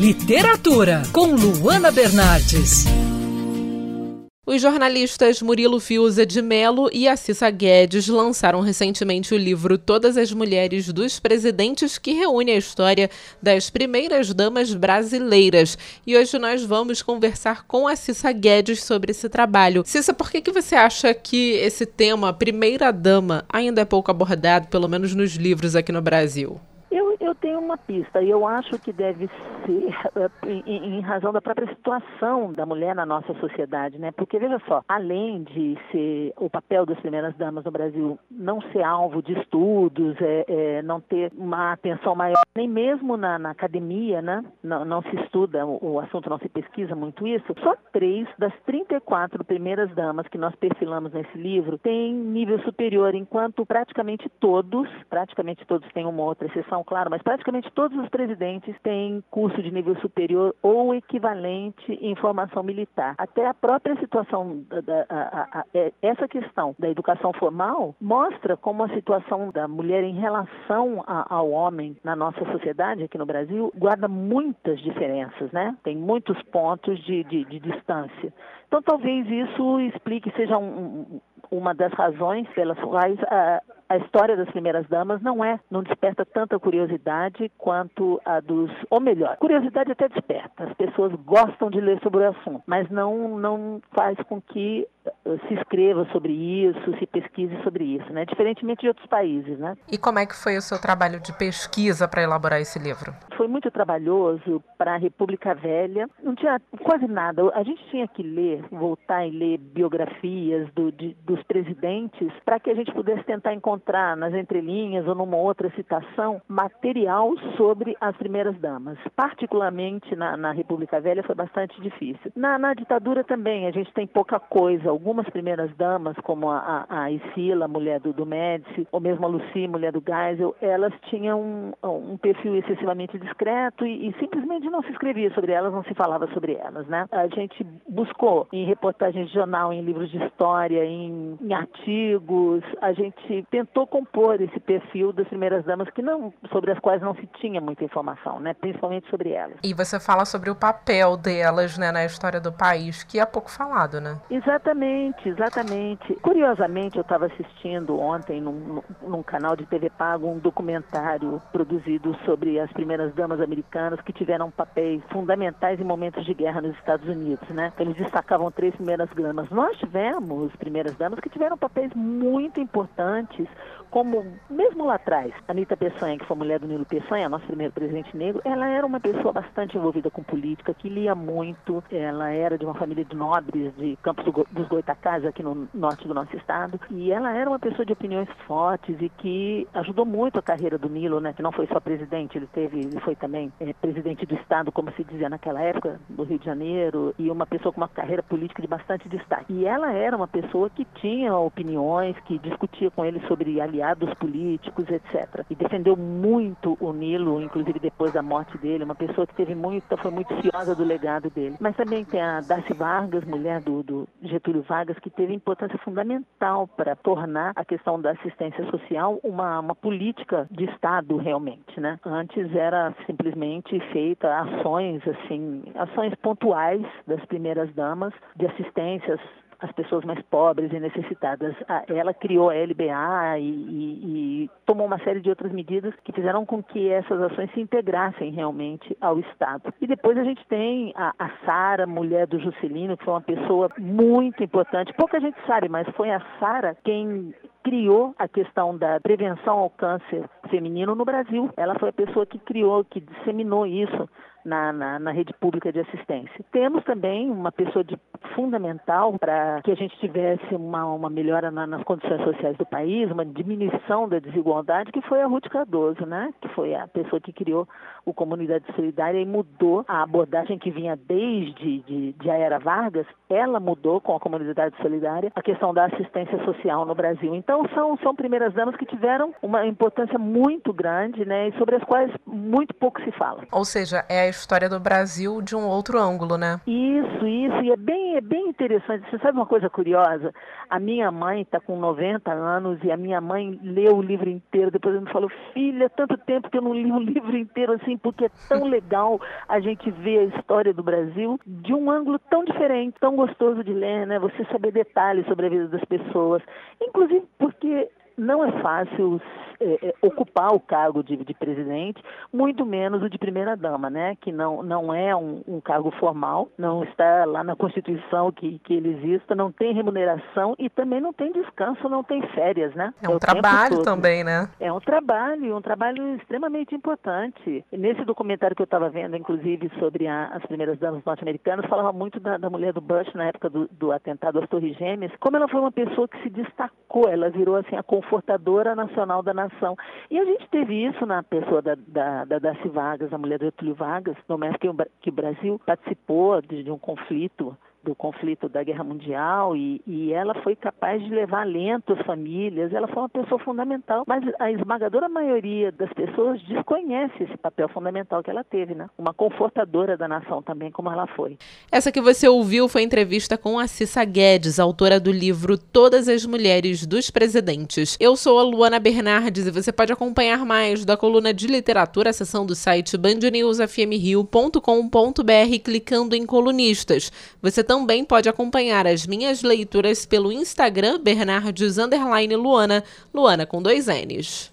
Literatura, com Luana Bernardes. Os jornalistas Murilo Fiuza de Melo e Acissa Guedes lançaram recentemente o livro Todas as Mulheres dos Presidentes, que reúne a história das primeiras damas brasileiras. E hoje nós vamos conversar com a Cissa Guedes sobre esse trabalho. Cissa, por que, que você acha que esse tema, primeira dama, ainda é pouco abordado, pelo menos nos livros aqui no Brasil? Eu tenho uma pista e eu acho que deve ser eh, em, em, razão da própria situação da mulher na nossa sociedade, né? Porque veja só, além de ser o papel das primeiras damas no Brasil não ser alvo de estudos, é, é não ter uma atenção maior, nem mesmo na, na academia, né? Não, não, se estuda o, assunto, não se pesquisa muito isso. Só três das 34 primeiras damas que nós perfilamos nesse livro têm nível superior, enquanto praticamente todos, praticamente todos têm uma outra exceção, claro, mas mas praticamente todos os presidentes têm curso de nível superior ou equivalente em formação militar. Até a própria situação, da, da a, a, é, essa questão da educação formal mostra como a situação da mulher em relação a, ao homem na nossa sociedade aqui no Brasil guarda muitas diferenças, né? Tem muitos pontos de, de, de distância. Então, talvez isso explique, seja um, uma das razões pelas quais a, a história das primeiras damas não é, não desperta tanta curiosidade quanto a dos, ou melhor, curiosidade até desperta. As pessoas gostam de ler sobre o assunto, mas não não faz com que se escreva sobre isso, se pesquise sobre isso, né? Diferentemente de outros países, né? E como é que foi o seu trabalho de pesquisa para elaborar esse livro? Foi muito trabalhoso para a República Velha. Não tinha quase nada. A gente tinha que ler, voltar e ler biografias do, de, dos presidentes para que a gente pudesse tentar encontrar nas entrelinhas ou numa outra citação material sobre as primeiras damas. Particularmente na, na República Velha foi bastante difícil. Na, na ditadura também a gente tem pouca coisa algumas primeiras damas, como a, a, a Isila, mulher do, do Médici, ou mesmo a Lucy, mulher do Geisel, elas tinham um, um perfil excessivamente discreto e, e, simplesmente não se escrevia sobre elas, não se falava sobre elas, né? A gente buscou em reportagens de jornal, em livros de história, em, em artigos, a gente tentou compor esse perfil das primeiras damas que não, sobre as quais não se tinha muita informação, né? Principalmente sobre elas. E você fala sobre o papel delas, né, na história do país, que é pouco falado, né? Exatamente Exatamente, exatamente. Curiosamente, eu estava assistindo ontem num, num, canal de TV Pago um documentário produzido sobre as primeiras damas americanas que tiveram papéis fundamentais em momentos de guerra nos Estados Unidos, né? Eles destacavam três primeiras damas. Nós tivemos primeiras damas que tiveram papéis muito importantes, como mesmo lá atrás, Anitta Peçanha, que foi mulher do Nilo Peçanha, nosso primeiro presidente negro, ela era uma pessoa bastante envolvida com política, que lia muito, ela era de uma família de nobres de Campos dos Goitacás, aqui no norte do nosso estado, e ela era uma pessoa de opiniões fortes e que ajudou muito a carreira do Nilo, né, que não foi só presidente, ele teve, ele foi também é, presidente do estado, como se dizia naquela época, do Rio de Janeiro, e uma pessoa com uma carreira política de bastante destaque. E ela era uma pessoa que tinha opiniões, que discutia com ele sobre aliados políticos, etc. E defendeu muito o Nilo, inclusive depois da morte dele, uma pessoa que teve muito, foi muito ciosa do legado dele. Mas também tem a Darcy Vargas, mulher do, do Getúlio Getúlio Vargas, que teve importância fundamental para tornar a questão da assistência social uma, uma política de Estado realmente, né? Antes era simplesmente feita ações assim, ações pontuais das primeiras damas de assistências as pessoas mais pobres e necessitadas. Ela criou a LBA e, e, e, tomou uma série de outras medidas que fizeram com que essas ações se integrassem realmente ao Estado. E depois a gente tem a, a Sara, mulher do Juscelino, que foi uma pessoa muito importante. Pouca gente sabe, mas foi a Sara quem criou a questão da prevenção ao câncer feminino no Brasil. Ela foi a pessoa que criou, que disseminou isso na, na, na, rede pública de assistência. Temos também uma pessoa de, fundamental para que a gente tivesse uma, uma melhora na, nas condições sociais do país, uma diminuição da desigualdade, que foi a Ruth Cardoso, né? que foi a pessoa que criou o Comunidade Solidária e mudou a abordagem que vinha desde de, de a Era Vargas, ela mudou com a Comunidade Solidária a questão da assistência social no Brasil. Então são, são primeiras damas que tiveram uma importância muito grande né? e sobre as quais muito pouco se fala. Ou seja, é a história do Brasil de um outro ângulo, né? Isso Isso, isso, e é bem, é bem interessante. Você sabe uma coisa curiosa? A minha mãe está com 90 anos e a minha mãe leu o livro inteiro. Depois ela me falou, filha, tanto tempo que eu não li o livro inteiro assim, porque é tão legal a gente ver a história do Brasil de um ângulo tão diferente, tão gostoso de ler, né? Você saber detalhes sobre a vida das pessoas. Inclusive porque não é fácil é, é, ocupar o cargo de, de, presidente, muito menos o de primeira-dama, né? que não, não é um, um, cargo formal, não está lá na Constituição que, que ele exista, não tem remuneração e também não tem descanso, não tem férias. Né? É um é trabalho também, né? É um trabalho, um trabalho extremamente importante. Nesse documentário que eu estava vendo, inclusive, sobre a, as primeiras damas norte-americanas, falava muito da, da, mulher do Bush na época do, do atentado às Torres Gêmeas, como ela foi uma pessoa que se destacou, ela virou assim a confortadora nacional da nação. E a gente teve isso na pessoa da, da, da Darcy Vargas, a mulher do Getúlio Vargas, no momento que o Brasil participou de, de um conflito do conflito da Guerra Mundial e, e, ela foi capaz de levar alento às famílias. Ela foi uma pessoa fundamental, mas a esmagadora maioria das pessoas desconhece esse papel fundamental que ela teve, né? Uma confortadora da nação também, como ela foi. Essa que você ouviu foi entrevista com a Cissa Guedes, autora do livro Todas as Mulheres dos Presidentes. Eu sou a Luana Bernardes e você pode acompanhar mais da coluna de literatura, a seção do site bandnewsfmrio.com.br clicando em colunistas. Você também pode acompanhar as minhas leituras pelo Instagram Bernardes Luana, Luana com dois N's.